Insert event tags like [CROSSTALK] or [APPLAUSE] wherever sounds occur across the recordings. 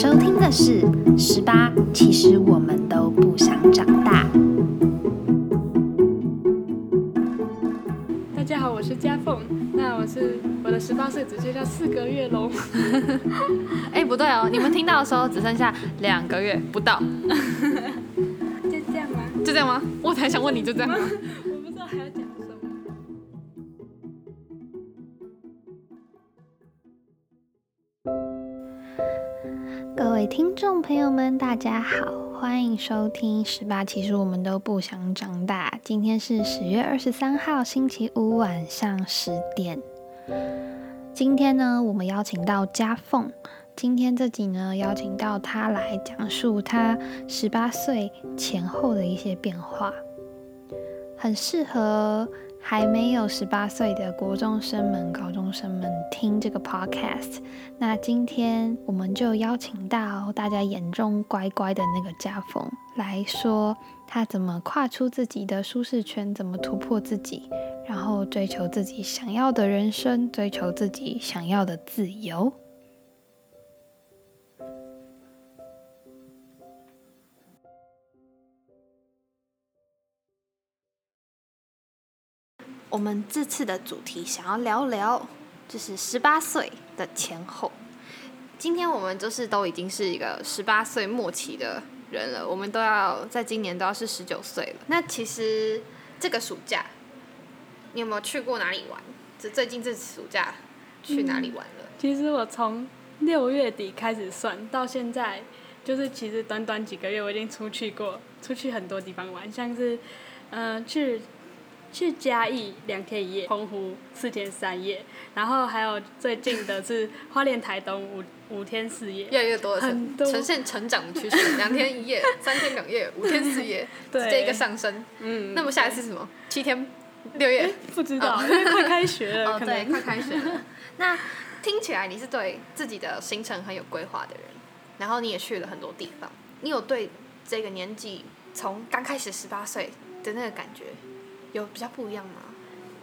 收听的是《十八》，其实我们都不想长大。大家好，我是嘉凤。那我是我的十八岁只剩下四个月喽。[LAUGHS] 哎，不对哦，你们听到的时候只剩下两个月不到。[LAUGHS] 就这样吗？就这样吗？我才想问你，就这样吗？各位听众朋友们，大家好，欢迎收听《十八》，其实我们都不想长大。今天是十月二十三号，星期五晚上十点。今天呢，我们邀请到嘉凤。今天这集呢，邀请到她来讲述她十八岁前后的一些变化，很适合还没有十八岁的国中生们、高中生们听这个 podcast。那今天我们就邀请到大家眼中乖乖的那个家风来说，他怎么跨出自己的舒适圈，怎么突破自己，然后追求自己想要的人生，追求自己想要的自由。我们这次的主题想要聊聊，就是十八岁的前后。今天我们就是都已经是一个十八岁末期的人了，我们都要在今年都要是十九岁了。那其实这个暑假，你有没有去过哪里玩？这最近这暑假去哪里玩了？其实我从六月底开始算到现在，就是其实短短几个月，我已经出去过，出去很多地方玩，像是，嗯，去。去嘉义两天一夜，澎湖四天三夜，然后还有最近的是花莲台东五五天四夜，越来越多的呈呈现成长的趋势，两天一夜、[LAUGHS] 三天两夜、五天四夜，[LAUGHS] 直接一个上升。嗯，那么下一次什么？七天六夜？不知道，因为快开学了。[LAUGHS] 哦，对，快开学了。那听起来你是对自己的行程很有规划的人，然后你也去了很多地方，你有对这个年纪从刚开始十八岁的那个感觉？有比较不一样吗？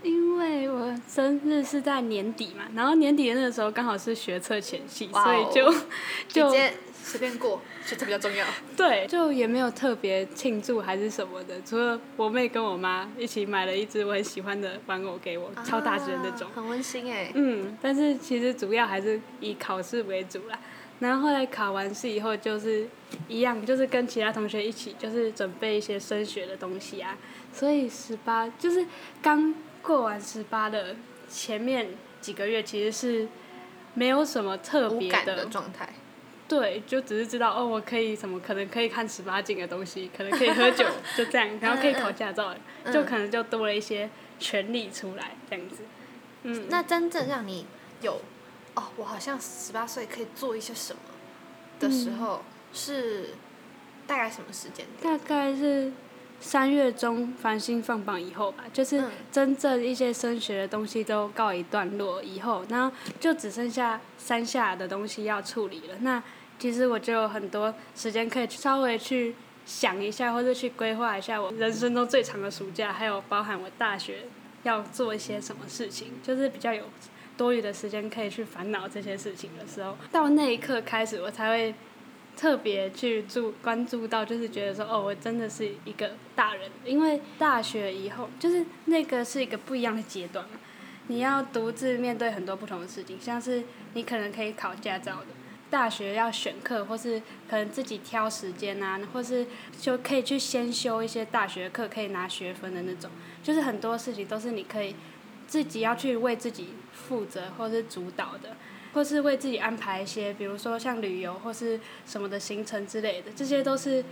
因为我生日是在年底嘛，然后年底的那个时候刚好是学测前夕，所以就 [LAUGHS] 就随便过，学测比较重要。[LAUGHS] 对，就也没有特别庆祝还是什么的，除了我妹跟我妈一起买了一只我很喜欢的玩偶给我，超大只的那种，很温馨哎。嗯，但是其实主要还是以考试为主啦。然后后来考完试以后，就是一样，就是跟其他同学一起，就是准备一些升学的东西啊。所以十八就是刚过完十八的前面几个月，其实是没有什么特别的状态。对，就只是知道哦，我可以什么，可能可以看十八禁的东西，可能可以喝酒，[LAUGHS] 就这样，然后可以考驾照，就可能就多了一些权利出来这样子。嗯，那真正让你有哦，我好像十八岁可以做一些什么的时候，是大概什么时间？大概是。三月中繁星放榜以后吧，就是真正一些升学的东西都告一段落以后，然后就只剩下山下的东西要处理了。那其实我就有很多时间可以稍微去想一下，或者去规划一下我人生中最长的暑假，还有包含我大学要做一些什么事情，就是比较有多余的时间可以去烦恼这些事情的时候，到那一刻开始，我才会。特别去注关注到，就是觉得说，哦，我真的是一个大人，因为大学以后，就是那个是一个不一样的阶段嘛。你要独自面对很多不同的事情，像是你可能可以考驾照的，大学要选课，或是可能自己挑时间啊，或是就可以去先修一些大学课，可以拿学分的那种。就是很多事情都是你可以自己要去为自己负责，或是主导的。或是为自己安排一些，比如说像旅游或是什么的行程之类的，这些都是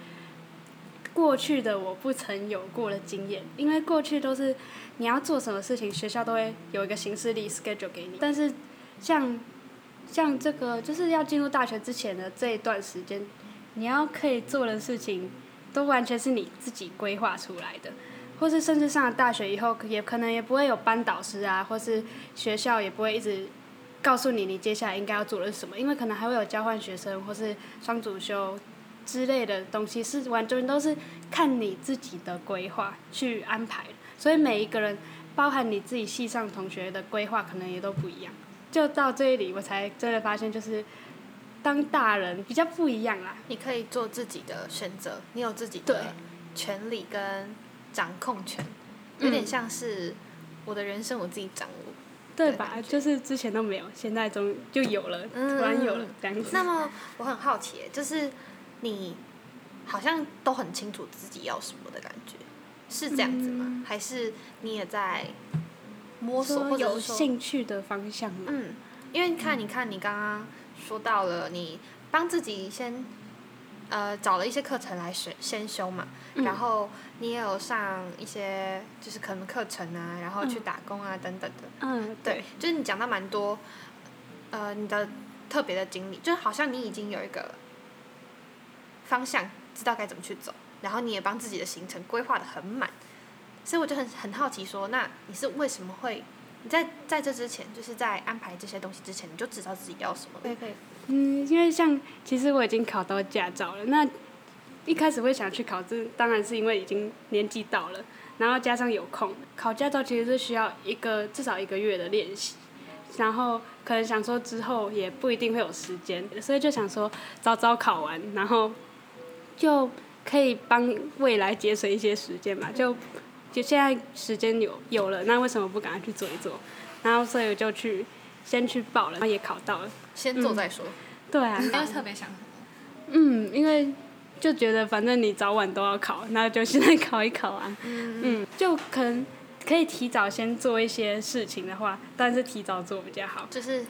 过去的我不曾有过的经验。因为过去都是你要做什么事情，学校都会有一个行事历 schedule 给你。但是像像这个就是要进入大学之前的这一段时间，你要可以做的事情，都完全是你自己规划出来的。或是甚至上了大学以后，也可能也不会有班导师啊，或是学校也不会一直。告诉你，你接下来应该要做的是什么？因为可能还会有交换学生或是双主修之类的东西，是完全都是看你自己的规划去安排。所以每一个人，包含你自己系上同学的规划，可能也都不一样。就到这里，我才真的发现，就是当大人比较不一样啦。你可以做自己的选择，你有自己的权利跟掌控权，有点像是我的人生我自己掌握。对吧？就是之前都没有，现在终于就有了，嗯突然有了这样子。那么我很好奇，就是你好像都很清楚自己要什么的感觉，是这样子吗？嗯还是你也在摸索，有或者是说兴趣的方向嘛？嗯，因为看，你看，你刚刚说到了，你帮自己先呃找了一些课程来学先修嘛，嗯然后你也有上一些就是可能课程啊，然后去打工啊、等等的。嗯，对，就是你讲到蛮多，呃，你的特别的经历，就好像你已经有一个方向，知道该怎么去走，然后你也帮自己的行程规划的很满，所以我就很很好奇说，那你是为什么会你在在这之前，就是在安排这些东西之前，你就知道自己要什么了？可以可以，嗯，因为像其实我已经考到驾照了，那一开始会想去考，这当然是因为已经年纪到了，然后加上有空，考驾照其实是需要一个至少一个月的练习，然后可能想说之后也不一定会有时间，所以就想说早早考完，然后就可以帮未来节省一些时间嘛，就就现在时间有有了，那为什么不赶快去做一做？然后所以我就去先去报了，然后也考到了。先做再说。对啊，没有特别想。嗯，因为就觉得反正你早晚都要考，那就现在考一考啊。嗯就可能可以提早先做一些事情的话，但是提早做比较好。就是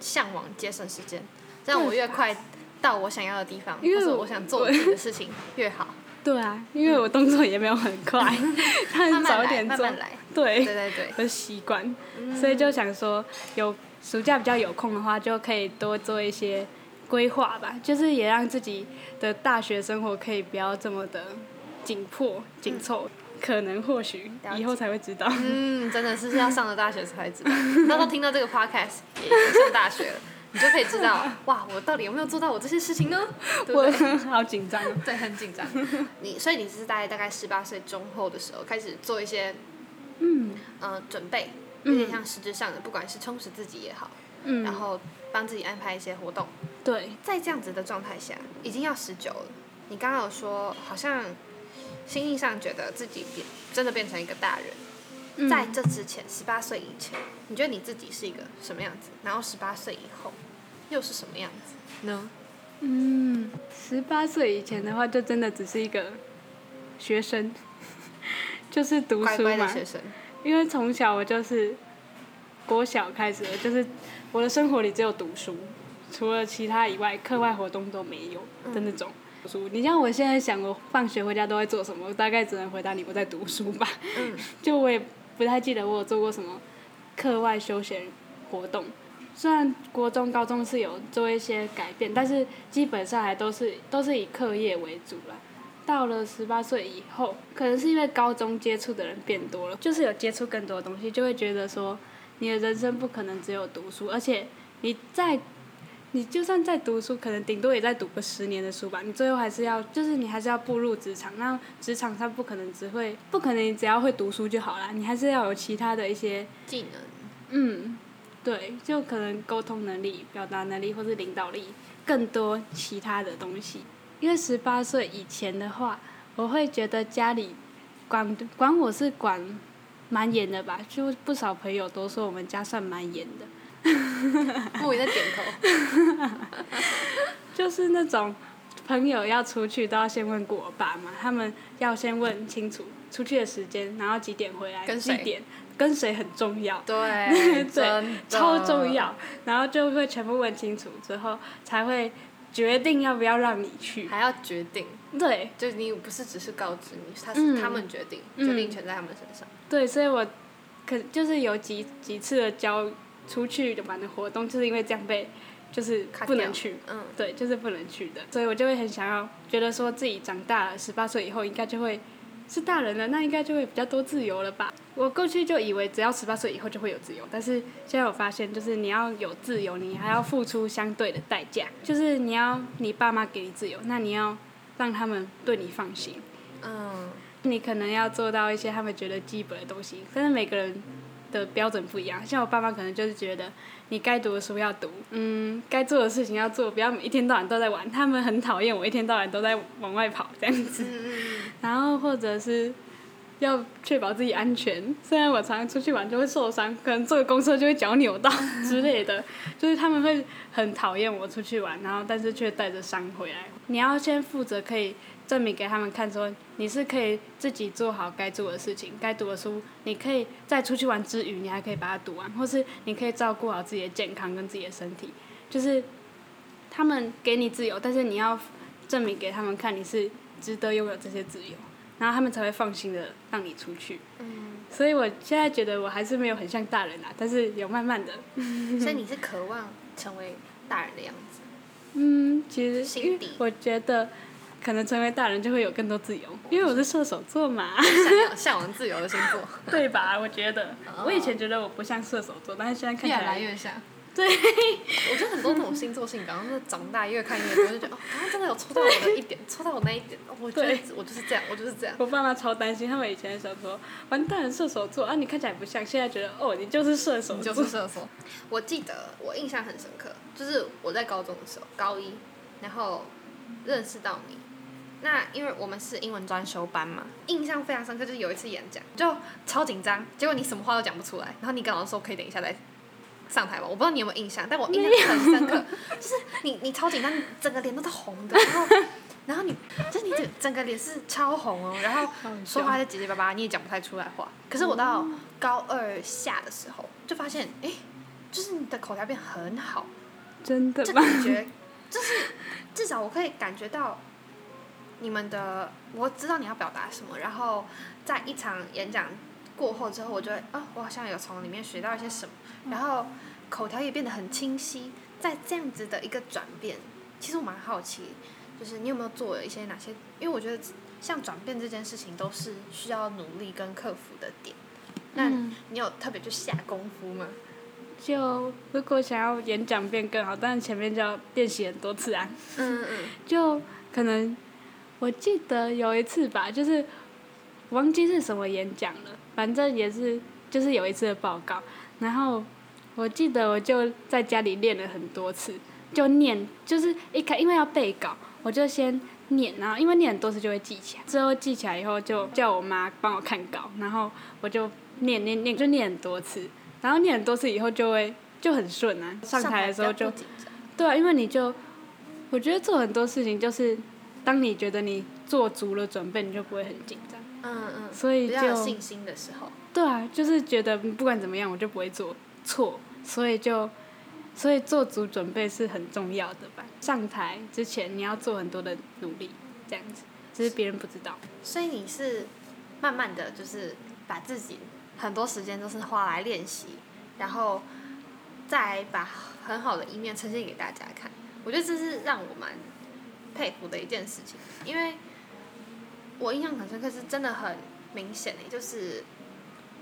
向往节省时间，这样我越快到我想要的地方，因为我想做的事情越好。[LAUGHS] 对啊，因为我动作也没有很快，[LAUGHS] 他早点做慢慢。来。对对，对对，我的习惯，所以就想说，有暑假比较有空的话，就可以多做一些规划吧，就是也让自己的大学生活可以不要这么的紧迫紧凑。可能或许以后才会知道。嗯，真的是要上了大学才知道。[LAUGHS] 到时候听到这个 podcast 也上大学了，你就可以知道，[LAUGHS] 哇，我到底有没有做到我这些事情呢？对不我？好紧张哦。[LAUGHS] 对，很紧张。你所以你是在大概十八岁中后的时候开始做一些嗯呃准备，有点像实质上的，不管是充实自己也好，嗯，然后帮自己安排一些活动。对，在这样子的状态下，已经要十九了。你刚刚有说，好像心意上觉得自己变真的变成一个大人。嗯在这之前，十八岁以前，你觉得你自己是一个什么样子？然后十八岁以后，又是什么样子呢？嗯，十八岁以前的话，就真的只是一个学生，[LAUGHS] 就是读书嘛。乖的学生，因为从小我就是国小开始，就是我的生活里只有读书，除了其他以外，课外活动都没有的那种。书，你像我现在想，我放学回家都在做什么，我大概只能回答你我在读书吧。嗯，[LAUGHS] 就我也不太记得我有做过什么课外休闲活动。虽然国中、高中是有做一些改变，但是基本上还都是都是以课业为主啦。到了十八岁以后，可能是因为高中接触的人变多了，就是有接触更多的东西，就会觉得说，你的人生不可能只有读书，而且你在，你就算在读书，可能顶多也在读个十年的书吧，你最后还是要，就是你还是要步入职场，那职场上不可能只会，不可能你只要会读书就好啦，你还是要有其他的一些技能，嗯，对，就可能沟通能力、表达能力或是领导力，更多其他的东西。因为十八岁以前的话，我会觉得家里管管我是管蛮严的吧，就不少朋友都说我们家算蛮严的，木鱼在点头。[LAUGHS] 就是那种朋友要出去都要先问过我爸妈，他们要先问清楚出去的时间，然后几点回来，跟谁几点跟谁很重要。[LAUGHS] 对，对，超重要，然后就会全部问清楚之后，才会决定要不要让你去。还要决定，对就你不是只是告知你，他嗯是他们决定，嗯决定权在他们身上。对，所以我可就是有几几次的交出去玩的活动，就是因为这样被就是不能去。嗯，对，就是不能去的，所以我就会很想要，觉得说自己长大了，十八岁以后应该就会是大人了，那应该就会比较多自由了吧。我过去就以为只要十八岁以后就会有自由，但是现在我发现，就是你要有自由，你还要付出相对的代价，就是你要你爸妈给你自由，那你要让他们对你放心，嗯，你可能要做到一些他们觉得基本的东西，但是每个人的标准不一样。像我爸妈可能就是觉得你该读的书要读，嗯，该做的事情要做，不要一天到晚都在玩。他们很讨厌我一天到晚都在往外跑这样子。然后或者是要确保自己安全，虽然我常常出去玩就会受伤，可能坐个公车就会脚扭到之类的，[LAUGHS] 就是他们会很讨厌我出去玩，然后但是却带着伤回来。你要先负责可以。证明给他们看，说你是可以自己做好该做的事情，该读的书，你可以在出去玩之余，你还可以把它读完，或是你可以照顾好自己的健康跟自己的身体。就是他们给你自由，但是你要证明给他们看，你是值得拥有这些自由，然后他们才会放心的让你出去。嗯。所以我现在觉得我还是没有很像大人啊，但是有慢慢的。[LAUGHS] 所以你是渴望成为大人的样子？嗯，其实心底我觉得。可能成为大人就会有更多自由，因为我是射手座嘛。向向往自由的星座，[LAUGHS] 对吧？我觉得，我以前觉得我不像射手座，但是现在看起来越来越像。对，我觉得很多那种星座性格，然后长大越看越多，就觉得哦，刚刚真的有戳到我的一点，戳到我那一点。我觉得我就是这样，我就是这样。我爸妈超担心，他们以前的时候说，完蛋，射手座啊，你看起来不像，现在觉得哦，你就是射手，就是射手。我记得我印象很深刻，就是我在高中的时候，高一，然后认识到你。那因为我们是英文专修班嘛，印象非常深刻，就是有一次演讲就超紧张，结果你什么话都讲不出来，然后你跟老师说可以等一下再上台吧？我不知道你有没有印象，但我印象很深刻，就是你你超紧张，整个脸都是红的，然后 [LAUGHS] 然后你就是你整整个脸是超红哦，然后说话就结结巴巴，你也讲不太出来话。可是我到高二下的时候就发现，哎，就是你的口条变很好，真的，就感觉就是至少我可以感觉到。你们的我知道你要表达什么，然后在一场演讲过后之后，我就会啊，我好像有从里面学到一些什么，然后口条也变得很清晰。在这样子的一个转变，其实我蛮好奇，就是你有没有做了一些哪些？因为我觉得像转变这件事情都是需要努力跟克服的点。那你有特别去下功夫吗？就如果想要演讲变更好，但是前面就要练习很多次啊。嗯嗯。就可能。我记得有一次吧，就是忘记是什么演讲了，反正也是就是有一次的报告，然后我记得我就在家里练了很多次，就念，就是一开因为要背稿，我就先念，然后因为念很多次就会记起来，之后记起来以后就叫我妈帮我看稿，然后我就念念念就念很多次，然后念很多次以后就会就很顺啊，上台的时候就，对啊，因为你就我觉得做很多事情就是。当你觉得你做足了准备，你就不会很紧张。嗯嗯。所以就。信心的时候。对啊，就是觉得不管怎么样，我就不会做错，所以就，所以做足准备是很重要的吧。上台之前你要做很多的努力，这样子，只是别人不知道。所以你是慢慢的就是把自己很多时间都是花来练习，然后再把很好的一面呈现给大家看。我觉得这是让我蛮。佩服的一件事情，因为我印象很深刻，是真的很明显诶，就是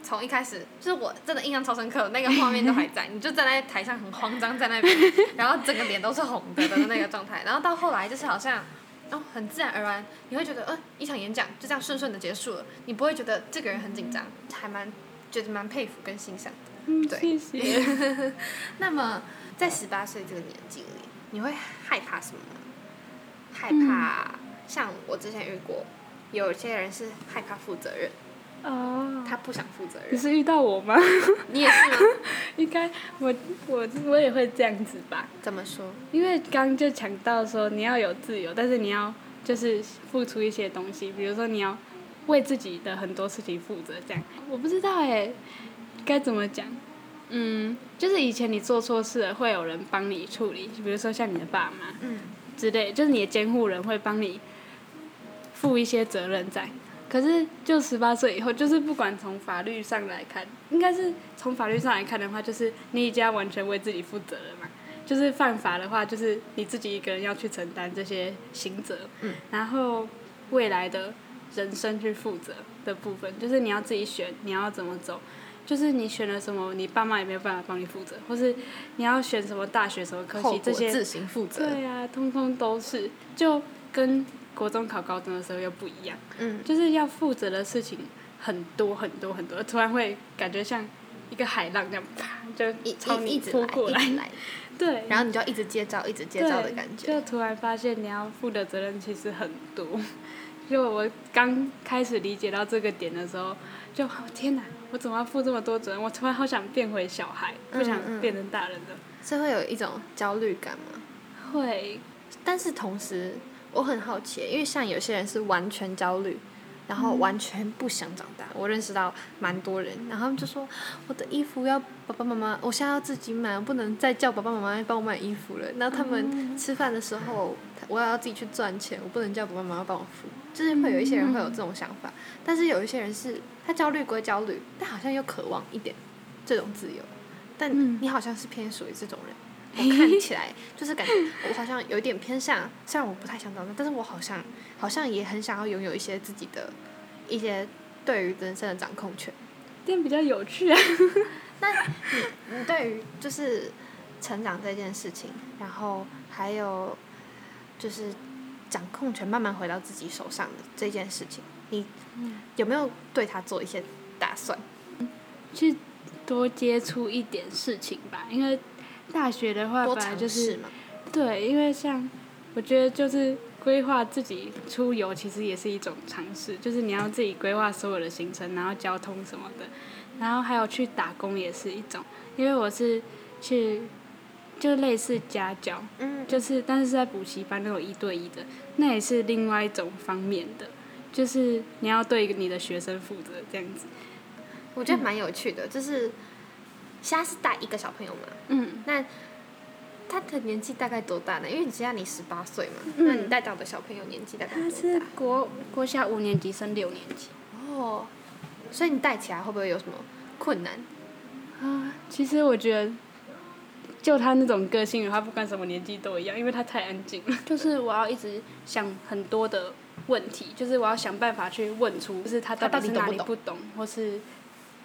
从一开始，就是我真的印象超深刻，那个画面都还在，[LAUGHS] 你就站在台上很慌张在那边，[LAUGHS] 然后整个脸都是红的的那个状态，然后到后来就是好像哦很自然而然，你会觉得呃一场演讲就这样顺顺的结束了，你不会觉得这个人很紧张，还蛮觉得蛮佩服跟欣赏的。嗯，谢谢。[LAUGHS] 那么在十八岁这个年纪里，你会害怕什么？害怕，像我之前遇过，有些人是害怕负责任，哦，他不想负责任。你是遇到我吗？[LAUGHS] 你也是吗？[LAUGHS] 应该，我我我也会这样子吧？怎么说？因为刚就讲到说你要有自由，但是你要就是付出一些东西，比如说你要为自己的很多事情负责，这样。我不知道哎，该怎么讲？嗯，就是以前你做错事了，会有人帮你处理，比如说像你的爸妈。嗯。之类，就是你的监护人会帮你负一些责任在。可是，就十八岁以后，就是不管从法律上来看，应该是从法律上来看的话，就是你已经完全为自己负责了嘛。就是犯法的话，就是你自己一个人要去承担这些刑责。嗯。然后，未来的人生去负责的部分，就是你要自己选，你要怎么走。就是你选了什么，你爸妈也没有办法帮你负责，或是你要选什么大学什么科系，这些自行负责。对啊，通通都是，就跟国中考高中的时候又不一样。嗯。就是要负责的事情很多很多很多，突然会感觉像一个海浪这样啪就一朝你扑过来来，[LAUGHS] 对，然后你就要一直接招，一直接招的感觉。就突然发现你要负的责任其实很多。[LAUGHS] 就我刚开始理解到这个点的时候，就天哪，我怎么要负这么多责任？我突然好想变回小孩，不想嗯嗯变成大人的。是会有一种焦虑感吗？会，但是同时，我很好奇，因为像有些人是完全焦虑，然后完全不想长大。我认识到蛮多人，然后他们就说我的衣服要爸爸妈妈，我现在要自己买，我不能再叫爸爸妈妈帮我买衣服了。那他们吃饭的时候，我也要自己去赚钱，我不能叫爸爸妈妈帮我付。就是会有一些人会有这种想法，但是有一些人是他焦虑归焦虑，但好像又渴望一点这种自由。但嗯你好像是偏属于这种人。我看起来就是感觉我好像有一点偏向，虽然我不太想长大，但是我好像好像也很想要拥有一些自己的一些对于人生的掌控权。这样比较有趣啊。那你你对于就是成长这件事情，然后还有就是掌控权慢慢回到自己手上的这件事情，你有没有对他做一些打算？去多接触一点事情吧，因为大学的话本来就是嘛？对，因为像我觉得就是规划自己出游，其实也是一种尝试，就是你要自己规划所有的行程，然后交通什么的，然后还有去打工也是一种，因为我是去就类似家教，嗯，就是但是是在补习班那种一对一的，那也是另外一种方面的，就是你要对你的学生负责这样子。我觉得蛮有趣的，就是现在是带一个小朋友嘛，嗯，那他的年纪大概多大呢？因为你现在你十八岁嘛，嗯那你带到的小朋友年纪大概多他是大？国国小五年级升六年级。哦，所以你带起来会不会有什么困难？啊，其实我觉得，就他那种个性的话，不管什么年纪都一样，因为他太安静了。[LAUGHS] 就是我要一直想很多的问题，就是我要想办法去问出，就是他他到底是哪里不懂，或是，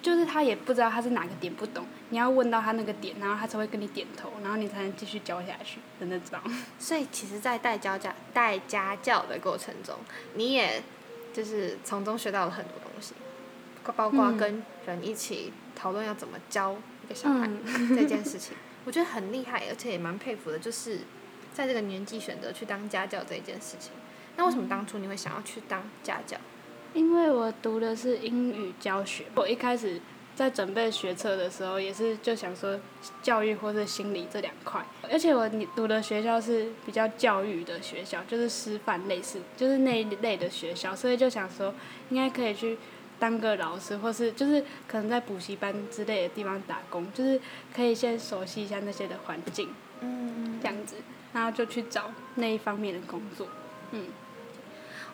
就是他也不知道他是哪个点不懂，你要问到他那个点，然后他才会跟你点头，然后你才能继续教下去的那种。所以其实，在带教家带家教的过程中，你也就是从中学到了很多东西，包包括嗯跟人一起讨论要怎么教一个小孩、嗯这件事情，我觉得很厉害，而且也蛮佩服的，就是在这个年纪选择去当家教这一件事情。那为什么当初你会想要去当家教？因为我读的是英语教学，我一开始在准备学测的时候，也是就想说教育或是心理这两块，而且我你读的学校是比较教育的学校，就是师范类似，就是那一类的学校，所以就想说应该可以去当个老师，或是就是可能在补习班之类的地方打工，就是可以先熟悉一下那些的环境，嗯，这样子，然后就去找那一方面的工作，嗯。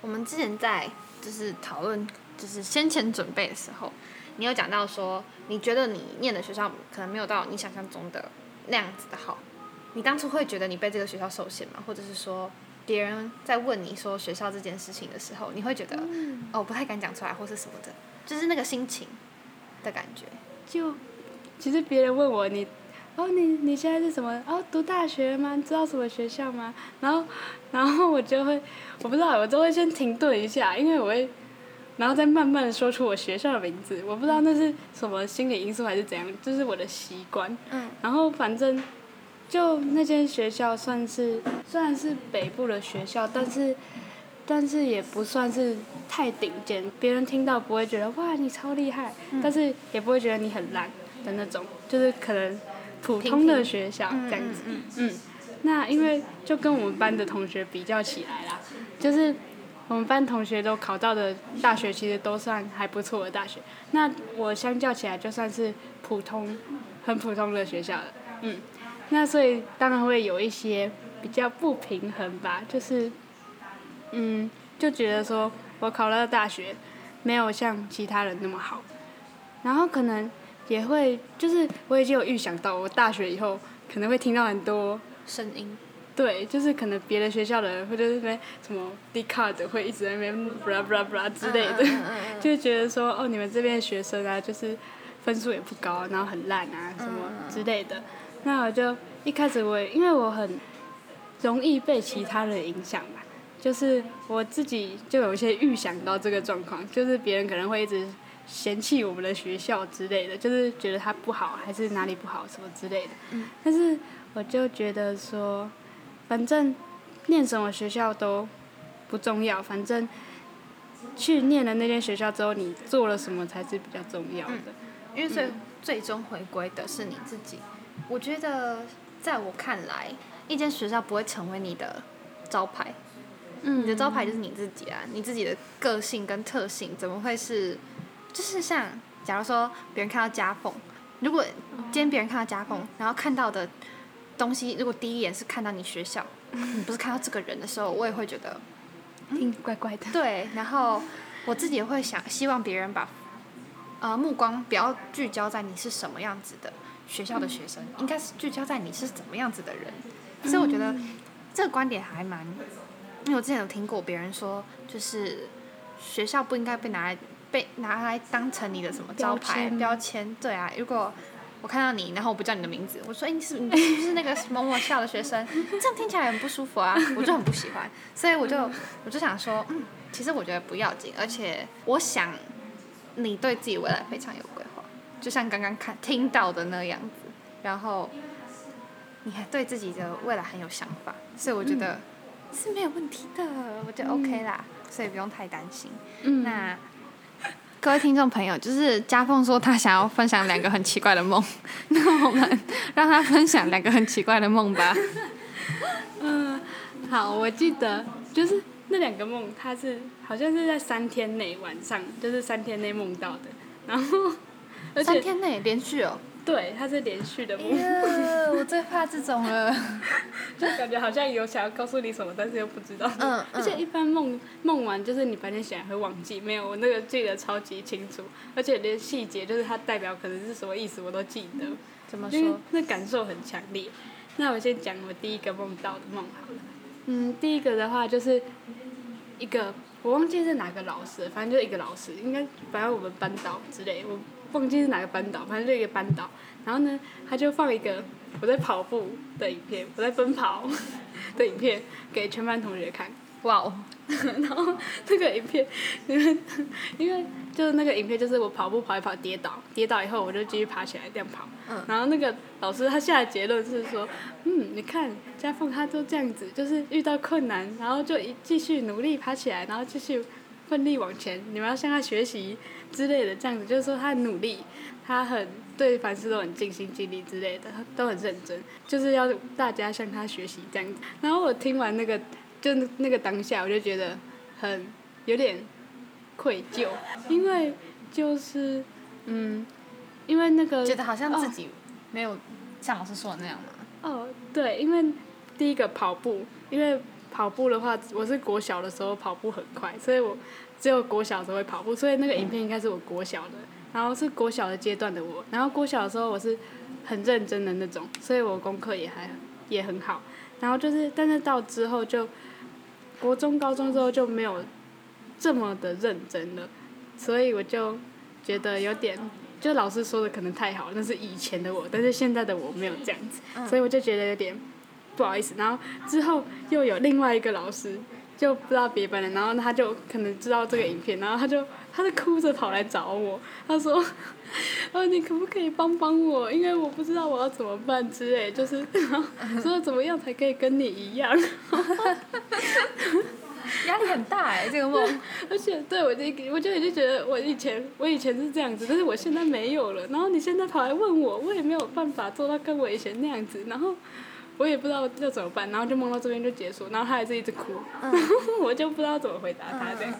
我们之前在就是讨论就是先前准备的时候，你有讲到说，你觉得你念的学校可能没有到你想象中的那样子的好。你当初会觉得你被这个学校受限吗？或者是说，别人在问你说学校这件事情的时候，你会觉得、哦不太敢讲出来或是什么的，就是那个心情的感觉。就其实别人问我你，哦你你现在是什么？哦读大学吗？你知道什么学校吗？然后然后我就会我不知道，我都会先停顿一下，因为我会，然后再慢慢的说出我学校的名字。我不知道那是什么心理因素还是怎样，就是我的习惯。嗯。然后反正就那间学校算是虽然是北部的学校，但是但是也不算是太顶尖，别人听到不会觉得哇你超厉害，但是也不会觉得你很烂的那种，就是可能普通的学校这样子。嗯嗯，那因为就跟我们班的同学比较起来啦，就是我们班同学都考到的大学其实都算还不错的大学，那我相较起来就算是普通，很普通的学校了。嗯，那所以当然会有一些比较不平衡吧，就是，嗯，就觉得说我考到大学没有像其他人那么好，然后可能也会就是我已经有预想到我大学以后可能会听到很多。声音。对，就是可能别的学校的人，或者是那边什么 d c a r d 会一直在那边 blah blah blah 之类的，就觉得说，哦，你们这边的学生啊，就是分数也不高，然后很烂啊，什么之类的。那我就一开始我也因为我很容易被其他人影响嘛，就是我自己就有一些预想到这个状况，就是别人可能会一直嫌弃我们的学校之类的，就是觉得它不好，还是哪里不好什么之类的。但是我就觉得说，反正念什么学校都不重要，反正去念了那间学校之后，你做了什么才是比较重要的。因为最最终回归的是你自己。我觉得在我看来，一间学校不会成为你的招牌，嗯你的招牌就是你自己啊，你自己的个性跟特性怎么会是？就是像假如说别人看到夹缝，如果今天别人看到夹缝，然后看到的东西，如果第一眼是看到你学校，你不是看到这个人的时候，我也会觉得挺怪怪的。对，然后我自己也会想，希望别人把呃目光不要聚焦在你是什么样子的学校的学生，应该是聚焦在你是怎么样子的人。所以我觉得这个观点还蛮，因为我之前有听过别人说，就是学校不应该被拿来被拿来当成你的什么招牌标签。对啊，如果我看到你，然后我不叫你的名字，我说：“哎、你是你是不是那个某某校的学生？” [LAUGHS] 这样听起来很不舒服啊，我就很不喜欢。所以我就我就想说，嗯，其实我觉得不要紧，而且我想你对自己未来非常有规划，就像刚刚看听到的那样子，然后你还对自己的未来很有想法，所以我觉得是没有问题的，我觉得 OK 啦，所以不用太担心。嗯那各位听众朋友，就是嘉凤说她想要分享两个很奇怪的梦，那我们让她分享两个很奇怪的梦吧。嗯，好，我记得就是那两个梦，它是好像是在三天内晚上，就是三天内梦到的，然后而且三天内连续哦。对，它是连续的梦，呀，[LAUGHS] 我最怕这种了。[LAUGHS] 就感觉好像有想要告诉你什么，但是又不知道。嗯而且一般梦梦完，就是你白天醒来会忘记，没有我那个记得超级清楚，而且连细节就是它代表可能是什么意思我都记得，怎么说？那感受很强烈。那我先讲我第一个梦到的梦好了。嗯，第一个的话就是一个我忘记是哪个老师，反正就是一个老师，应该反正我们班导之类，我忘记是哪个班导，反正就一个班导。然后呢，他就放一个我在跑步的影片，我在奔跑 [LAUGHS] 的影片给全班同学看。哇哦，[LAUGHS] 然后那个影片，因为因为就是那个影片，就是我跑步跑一跑跌倒，跌倒以后我就继续爬起来这样跑。嗯然后那个老师他下的结论是说，嗯，你看佳凤他都这样子，就是遇到困难，然后就一继续努力爬起来，然后继续奋力往前，你们要向他学习之类的，这样子就是说他很努力，他很对凡事都很尽心尽力之类的，都很认真，就是要大家向他学习这样子。然后我听完那个，就那个当下，我就觉得很有点愧疚，因为就是嗯，因为那个觉得好像自己没有像老师说的那样嘛。哦，对，因为第一个跑步，因为跑步的话，我是国小的时候跑步很快，所以我只有国小的时候会跑步，所以那个影片应该是我国小的，然后是国小的阶段的我，然后国小的时候我是很认真的那种，所以我功课也还也很好，然后就是但是到之后就国中、高中之后就没有这么的认真了，所以我就觉得有点。就老师说的可能太好，那是以前的我，但是现在的我没有这样子，所以我就觉得有点不好意思。然后之后又有另外一个老师，就不知道别班的，然后他就可能知道这个影片，然后他就他就哭着跑来找我，他说：“呃，[LAUGHS] 你可不可以帮帮我？因为我不知道我要怎么办之类，就是 [LAUGHS] 说怎么样才可以跟你一样。[LAUGHS] ”压力很大哎、这个梦。而且对我就，我就已经觉得我以前我以前是这样子，但是我现在没有了。然后你现在跑来问我，我也没有办法做到跟我以前那样子。然后我也不知道要怎么办，然后就梦到这边就结束，然后他还是一直哭，[LAUGHS] 我就不知道怎么回答他这样。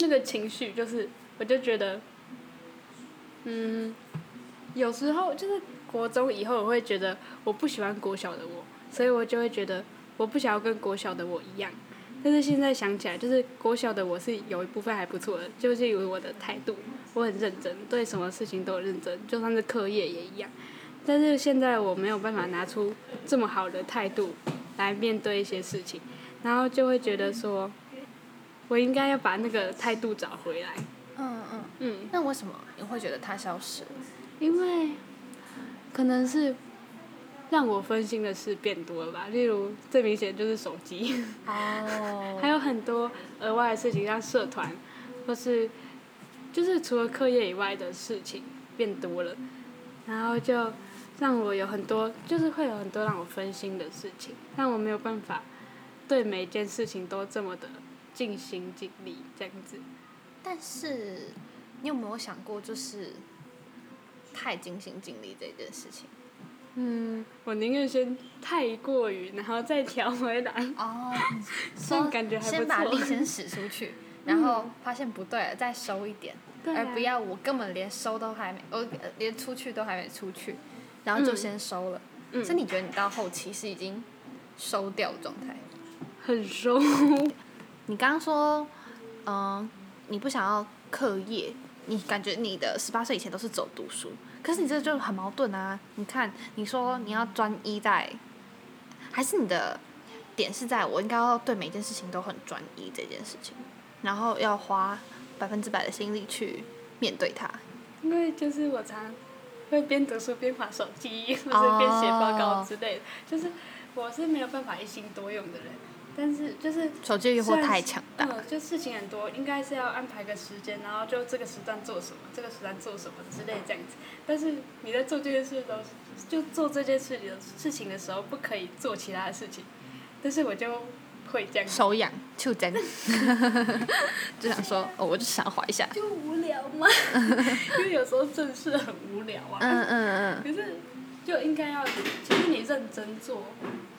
那个情绪就是，我就觉得，嗯，有时候就是国中以后，我会觉得我不喜欢国小的我，所以我就会觉得我不想要跟国小的我一样。但是现在想起来，就是国小的我是有一部分还不错的，就是因为我的态度，我很认真，对什么事情都很认真，就算是课业也一样。但是现在我没有办法拿出这么好的态度来面对一些事情，然后就会觉得说，我应该要把那个态度找回来。嗯嗯。嗯，那为什么你会觉得它消失了？因为可能是让我分心的事变多了吧，例如最明显就是手机。哦。[LAUGHS] 还有很多额外的事情，像社团，或是就是除了课业以外的事情变多了，然后就让我有很多，就是会有很多让我分心的事情，让我没有办法对每一件事情都这么的尽心尽力这样子。但是你有没有想过，就是太尽心尽力这件事情？嗯，我宁愿先太过于，然后再调回来。哦，[LAUGHS] 所以感觉还不错。先把力先使出去，然后发现不对了，再收一点，而不要我根本连收都还没，我呃连出去都还没出去，然后就先收了。嗯所以你觉得你到后期是已经收掉的状态？很收。[LAUGHS] 你刚刚说，嗯、你不想要课业，你感觉你的十八岁以前都是走读书，可是你这就很矛盾啊！你看，你说你要专一在，还是你的点是在我应该要对每件事情都很专一这件事情，然后要花百分之百的心力去面对它。因为就是我常会边读书边划手机，或者边写报告之类的，就是我是没有办法一心多用的人。但是就是手机诱惑太强大，嗯，就事情很多，应该是要安排个时间，然后就这个时段做什么，这个时段做什么之类这样子。但是你在做这件事的时候，就做这件事情的事情的时候，不可以做其他的事情。但是我就会这样，手痒，就真，[LAUGHS] 就想说，哦，我就想滑一下。就无聊嘛，[LAUGHS] 因为有时候正事很无聊啊。嗯嗯嗯，可是就应该要，其实你认真做，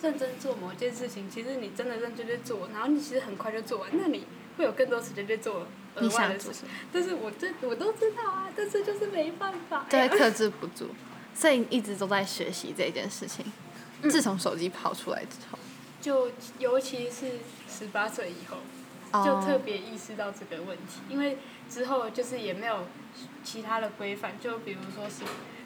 认真做某件事情，其实你真的认真去做，然后你其实很快就做完，那你会有更多时间去做额你外的事情。想做什么？但是我这我都知道啊，但是就是没办法。对，克制不住，所以一直都在学习这件事情。自从手机跑出来之后，就尤其是十八岁以后，就特别意识到这个问题，因为之后就是也没有其他的规范，就比如说是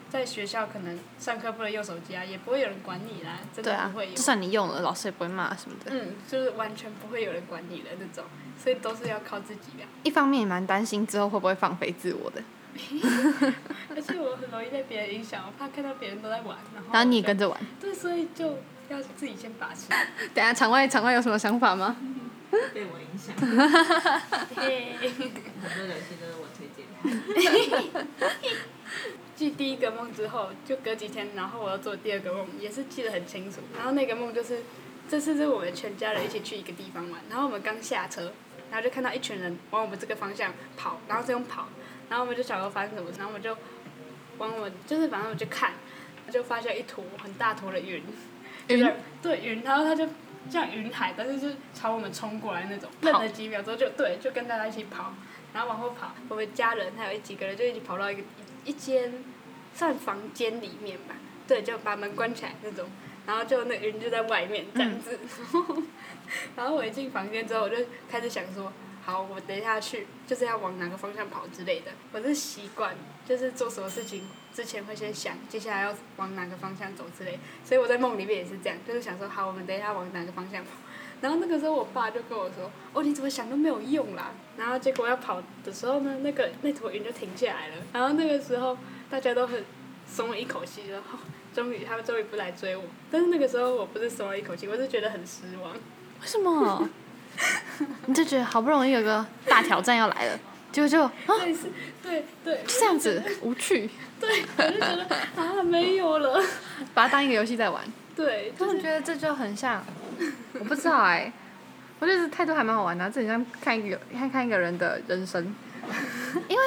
在学校可能上课不能用手机啊，也不会有人管你啦，真的不会，有就。算你用了，老师也不会骂什么的。嗯，就是完全不会有人管你的那种，所以都是要靠自己的。一方面也蛮担心之后会不会放飞自我的 [LAUGHS] [LAUGHS] 而且我很容易被别人影响，我怕看到别人都在玩，然后然后你也跟着玩。对，所以就要自己先把持。[LAUGHS] 等下场外场外有什么想法吗？[LAUGHS] 被我影响，[LAUGHS] 嘿，很多游戏都是我推荐的。记第一个梦之后，就隔几天，然后我又做第二个梦，也是记得很清楚。然后那个梦就是，这次是我们全家人一起去一个地方玩，然后我们刚下车，然后就看到一群人往我们这个方向跑，然后这样跑，然后我们就想说发生什么事，然后我们就往我们就是反正我就看，就发现一坨很大坨的云，云对云，然后他就像云海，但是是朝我们冲过来那种，愣了几秒之后就对，就跟大家一起跑，然后往后跑，我们家人还有几个人就一起跑到一个一一间算房间里面吧，对，就把门关起来那种，然后就那云就在外面这样子，[LAUGHS] 然后我一进房间之后，我就开始想说，好，我等一下去就是要往哪个方向跑之类的，我是习惯就是做什么事情之前会先想接下来要往哪个方向走之类，所以我在梦里面也是这样，就是想说，好，我们等一下往哪个方向跑。然后那个时候，我爸就跟我说：“哦，你怎么想都没有用啦。”然后结果要跑的时候呢，那个那坨云就停下来了。然后那个时候，大家都很松了一口气，就哦，终于他们终于不来追我。但是那个时候我不是松了一口气，我是觉得很失望。为什么？[LAUGHS] 你就觉得好不容易有个大挑战要来了，结果就啊对，对对，就这样子无趣，[LAUGHS] 对，我就觉得啊没有了。[LAUGHS] 把它当一个游戏在玩。对，他们就是觉得这就很像，我不知道哎、我觉得这态度还蛮好玩的啊、这很像看一个看看一个人的人生，因为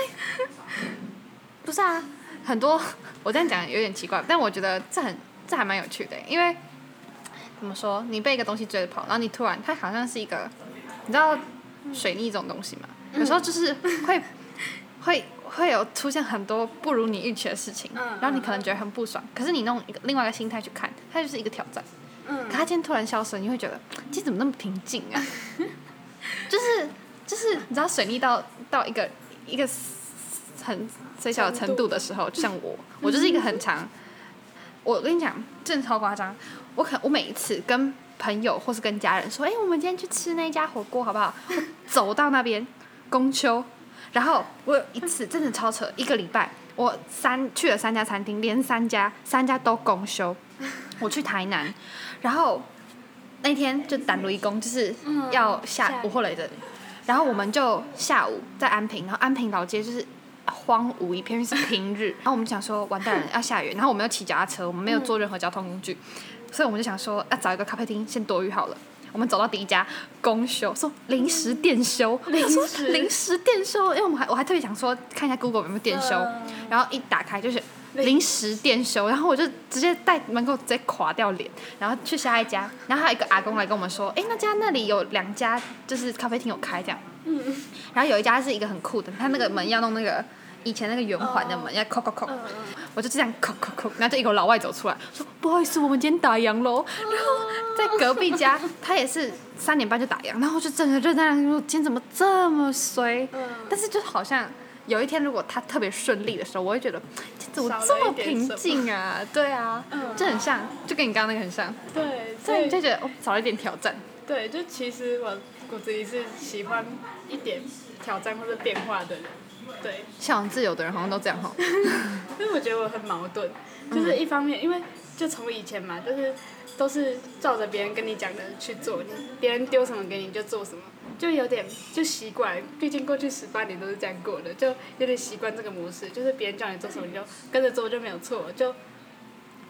不是啊，很多我这样讲有点奇怪，但我觉得这很这还蛮有趣的欸、因为怎么说，你被一个东西追着跑，然后你突然它好像是一个，你知道水逆这种东西嘛，有时候就是会 [LAUGHS] 会会有出现很多不如你预期的事情，嗯然后你可能觉得很不爽，可是你用一个另外一个心态去看，它就是一个挑战。嗯可它今天突然消失，你会觉得今天怎么那么平静啊？[LAUGHS] 就是就是你知道水逆到到一个一个很最小的程度的时候，就像我，我就是一个很长。我跟你讲，真的超夸张。我可我每一次跟朋友或是跟家人说，哎、我们今天去吃那家火锅好不好？走到那边公休，然后我有一次真的超扯，一个礼拜我三去了三家餐厅，连三家三家都公休。我去台南，然后那天就胆卢一公就是要下下午或雷的，然后我们就下午在安平，然后安平老街就是荒芜一片，是平日。然后我们想说，完蛋了，要下雨，然后我们又骑脚踏车，我们没有坐任何交通工具，所以我们就想说，要找一个咖啡厅先躲雨好了。我们走到第一家公休，说临时店休，临时？临时店休，因为我们还我还特别想说看一下 Google 有没有店休，然后一打开就是临时店休，然后我就直接在门口直接垮掉脸，然后去下一家，然后还有一个阿公来跟我们说，哎，那家那里有两家就是咖啡厅有开这样，嗯。然后有一家是一个很酷的，他那个门要弄那个。以前那个圆环的门要扣扣扣，我就这样扣扣扣，然后就一口老外走出来，说不好意思，我们今天打烊喽。然后在隔壁家，他也是三点半就打烊，然后就整个就在那说今天怎么这么衰？但是就好像有一天如果他特别顺利的时候，我会觉得怎么这么平静啊？对啊，就很像，就跟你刚刚那个很像。对，所以就觉得哦，少了一点挑战。对，就其实我骨子里是喜欢一点挑战或者变化的人。对，向往自由的人好像都这样哈。[LAUGHS] 因为我觉得我很矛盾，就是一方面，因为就从以前嘛，就是都是照着别人跟你讲的去做，你别人丢什么给你就做什么，就有点就习惯。毕竟过去十八年都是这样过的，就有点习惯这个模式，就是别人叫你做什么你就跟着做就没有错，就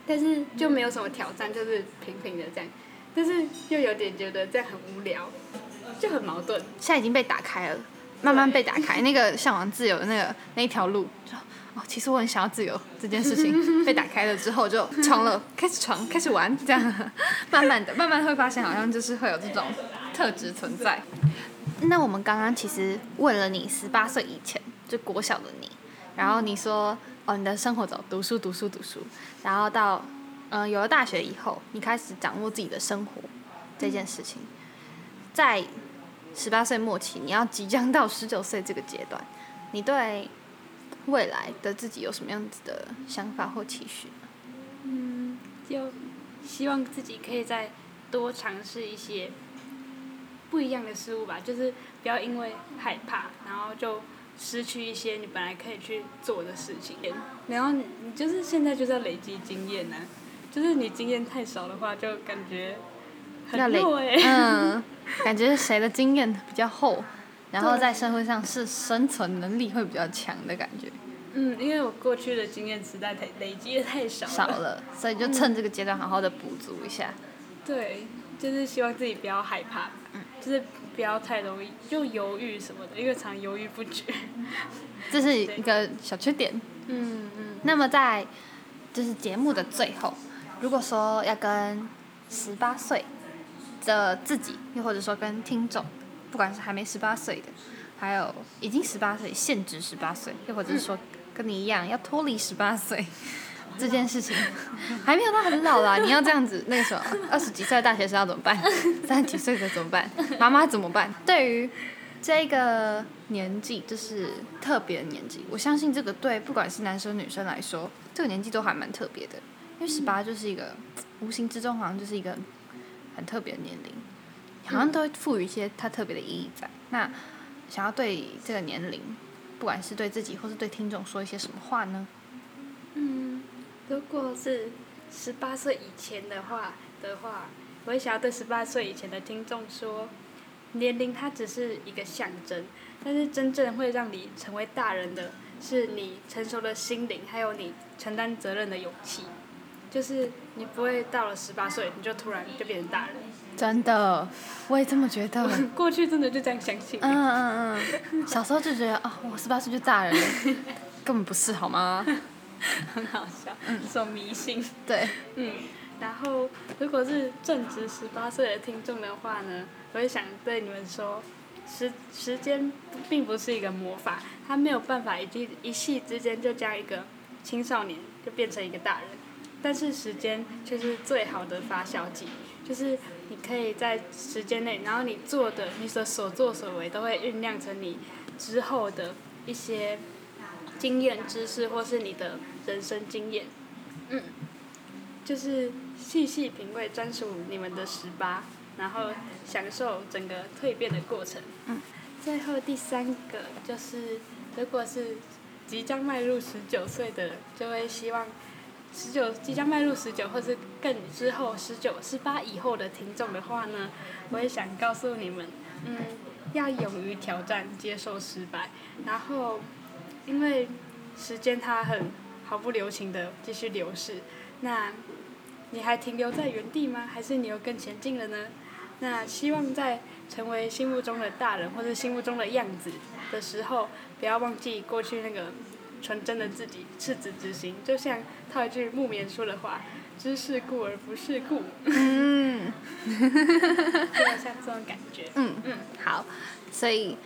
但是就没有什么挑战，就是平平的这样，但是又有点觉得这样很无聊，就很矛盾。现在已经被打开了。慢慢被打开，那个向往自由的那个那一条路，哦，其实我很想要自由这件事情被打开了之后，就闯了，开始闯，开始玩，这样，慢慢的，慢慢会发现好像就是会有这种特质存在。那我们刚刚其实问了你十八岁以前就国小的你，然后你说哦，你的生活走读书读书读书，然后到嗯有了大学以后，你开始掌握自己的生活这件事情，在。十八岁末期，你要即将到十九岁这个阶段，你对未来的自己有什么样子的想法或期许？嗯，就希望自己可以再多尝试一些不一样的事物吧，就是不要因为害怕，然后就失去一些你本来可以去做的事情。然后你就是现在就是要累积经验呢，就是你经验太少的话，就感觉。很弱哎，嗯，感觉谁的经验比较厚，[LAUGHS] 然后在社会上是生存能力会比较强的感觉。嗯，因为我过去的经验实在太累积的太少少了，所以就趁这个阶段好好的补足一下。对，就是希望自己不要害怕，嗯，就是不要太容易就犹豫什么的，因为常犹豫不决。[LAUGHS] 这是一个小缺点。嗯嗯。那么在就是节目的最后，如果说要跟十八岁。的自己，又或者说跟听众，不管是还没十八岁的，还有已经十八岁、限制十八岁，又或者是说跟你一样要脱离十八岁 [LAUGHS] 这件事情，还没有到很老啦。你要这样子，那个时候二十几岁的大学生要怎么办？三十几岁的怎么办？妈妈怎么办？对于这个年纪，就是特别的年纪，我相信这个对不管是男生女生来说，这个年纪都还蛮特别的，因为十八就是一个无形之中好像就是一个。很特别的年龄，好像都会赋予一些它特别的意义在。那想要对这个年龄，不管是对自己或是对听众说一些什么话呢？嗯，如果是十八岁以前的话的话，我也想要对十八岁以前的听众说，年龄它只是一个象征，但是真正会让你成为大人的是你成熟的心灵，还有你承担责任的勇气。就是你不会到了十八岁，你就突然就变成大人。真的，我也这么觉得。[LAUGHS] 过去真的就这样相信。嗯嗯嗯。小时候就觉得啊，我十八岁就大人了，根本不是好吗？[LAUGHS] 很好笑，嗯，说迷信。对。嗯，然后如果是正值十八岁的听众的话呢，我也想对你们说，时时间并不是一个魔法，它没有办法一一一夕之间就将一个青少年就变成一个大人。但是时间却是最好的发酵剂，就是你可以在时间内，然后你做的、你的所作所为都会酝酿成你之后的一些经验、知识，或是你的人生经验。嗯，就是细细品味专属你们的十八，然后享受整个蜕变的过程。嗯，最后第三个就是，如果是即将迈入十九岁的，就会希望。十九即将迈入十九，或是更之后十九、十八以后的听众的话呢，我也想告诉你们，嗯，要勇于挑战，接受失败，然后因为时间它很毫不留情的继续流逝。那你还停留在原地吗？还是你又更前进了呢？那希望在成为心目中的大人或者心目中的样子的时候，不要忘记过去那个纯真的自己，赤子之心。就像套一句木棉说的话：“知世故而不世故。”嗯，[LAUGHS] 有点像这种感觉。嗯嗯，好，所以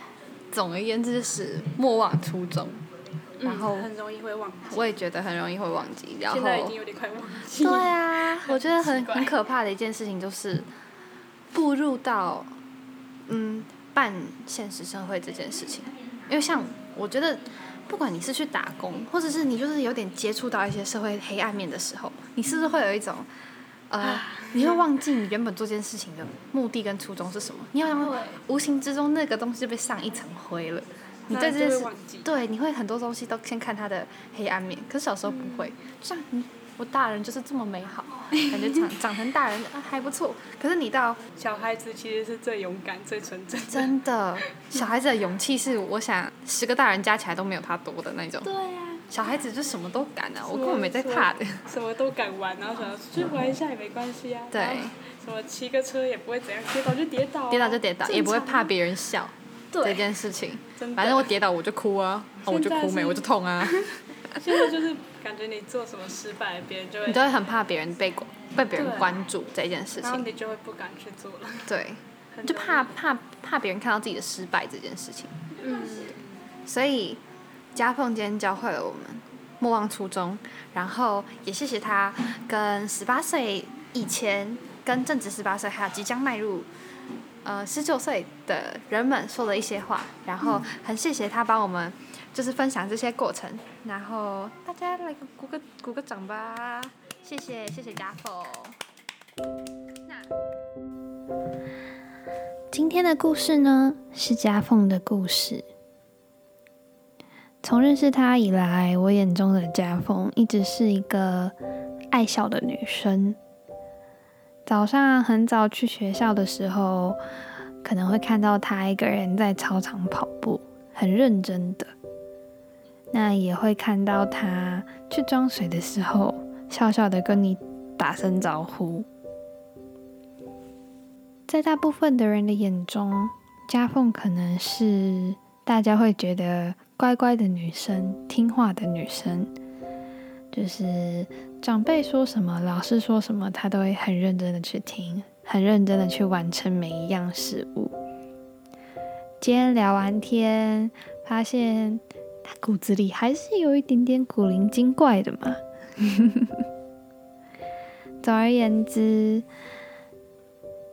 总而言之是莫忘初衷。然后很容易会忘记，我也觉得很容易会忘记。然后现在已经有点快忘记。对啊，[LAUGHS] 我觉得很很可怕的一件事情就是步入到嗯半现实社会这件事情。因为像我觉得，不管你是去打工，或者是你就是有点接触到一些社会黑暗面的时候，你是不是会有一种呃，你会忘记你原本做这件事情的目的跟初衷是什么？你好像无形之中那个东西就被上一层灰了。你对这件事，对你会很多东西都先看它的黑暗面，可是小时候不会。像我大人就是这么美好，感觉长长成大人啊还不错。可是你到小孩子其实是最勇敢、最纯真。真的，[LAUGHS] 小孩子的勇气是我想十个大人加起来都没有他多的那种。对呀。小孩子就什么都敢啊，我根本没在怕的。什么都敢玩，然后想去玩一下也没关系啊。对。什么骑个车也不会怎样，跌倒就跌倒。跌倒就跌倒，也不会怕别人笑。对这件事情，反正我跌倒我就哭啊，我就哭没我就痛啊。[LAUGHS] 现在就是感觉你做什么失败，别人就会你都会很怕别人被被别人关注这件事情，然后你就会不敢去做了。对，就怕怕怕别人看到自己的失败这件事情。嗯。所以嘉凤今天教会了我们莫忘初衷，然后也谢谢他跟十八岁以前跟正值十八岁还有即将迈入。呃，十九岁的人们说了一些话，然后很谢谢他帮我们，就是分享这些过程，然后大家来个鼓个鼓个掌吧，谢谢谢谢家凤。那今天的故事呢，是家凤的故事。从认识他以来，我眼中的家凤一直是一个爱笑的女生。早上很早去学校的时候，可能会看到他一个人在操场跑步，很认真的。那也会看到他去装水的时候，笑笑的跟你打声招呼。在大部分的人的眼中，家凤可能是大家会觉得乖乖的女生，听话的女生。就是长辈说什么，老师说什么，他都会很认真的去听，很认真的去完成每一样事物。今天聊完天，发现他骨子里还是有一点点古灵精怪的嘛。[LAUGHS] 总而言之，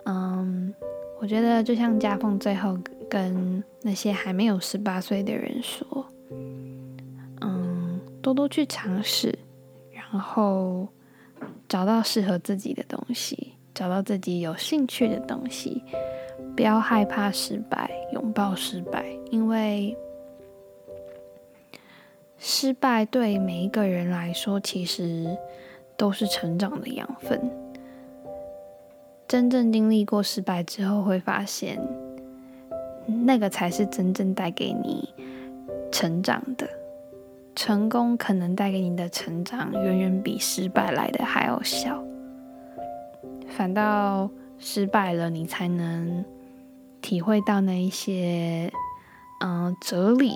嗯，我觉得就像家凤最后跟那些还没有十八岁的人说，嗯，多多去尝试。然后找到适合自己的东西，找到自己有兴趣的东西，不要害怕失败，拥抱失败，因为失败对每一个人来说其实都是成长的养分。真正经历过失败之后，会发现那个才是真正带给你成长的。成功可能带给你的成长，远远比失败来的还要小。反倒失败了，你才能体会到那一些，嗯，哲理，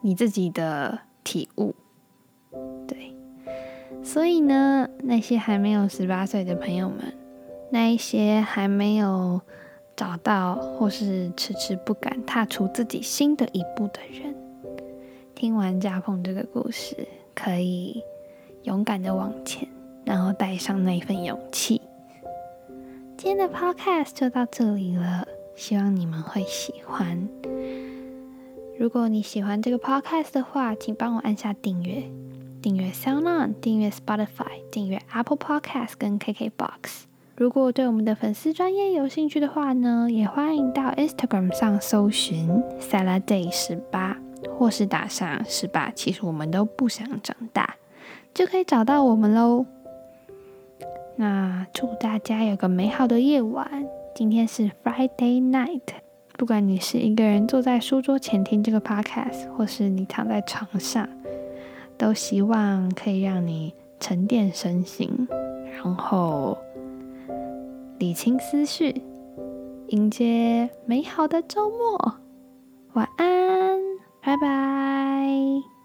你自己的体悟。对，所以呢，那些还没有十八岁的朋友们，那一些还没有找到或是迟迟不敢踏出自己新的一步的人。听完家凤这个故事，可以勇敢的往前，然后带上那份勇气。今天的 podcast 就到这里了，希望你们会喜欢。如果你喜欢这个 podcast 的话，请帮我按下订阅，订阅 SoundOn，订阅 Spotify，订阅 Apple Podcast 跟 KKBox。如果对我们的粉丝专业有兴趣的话呢，也欢迎到 Instagram 上搜寻 Saladay 十八。或是打上十八，其实我们都不想长大，就可以找到我们喽。那祝大家有个美好的夜晚。今天是 Friday night，不管你是一个人坐在书桌前听这个 podcast，或是你躺在床上，都希望可以让你沉淀身心，然后理清思绪，迎接美好的周末。晚安，拜拜。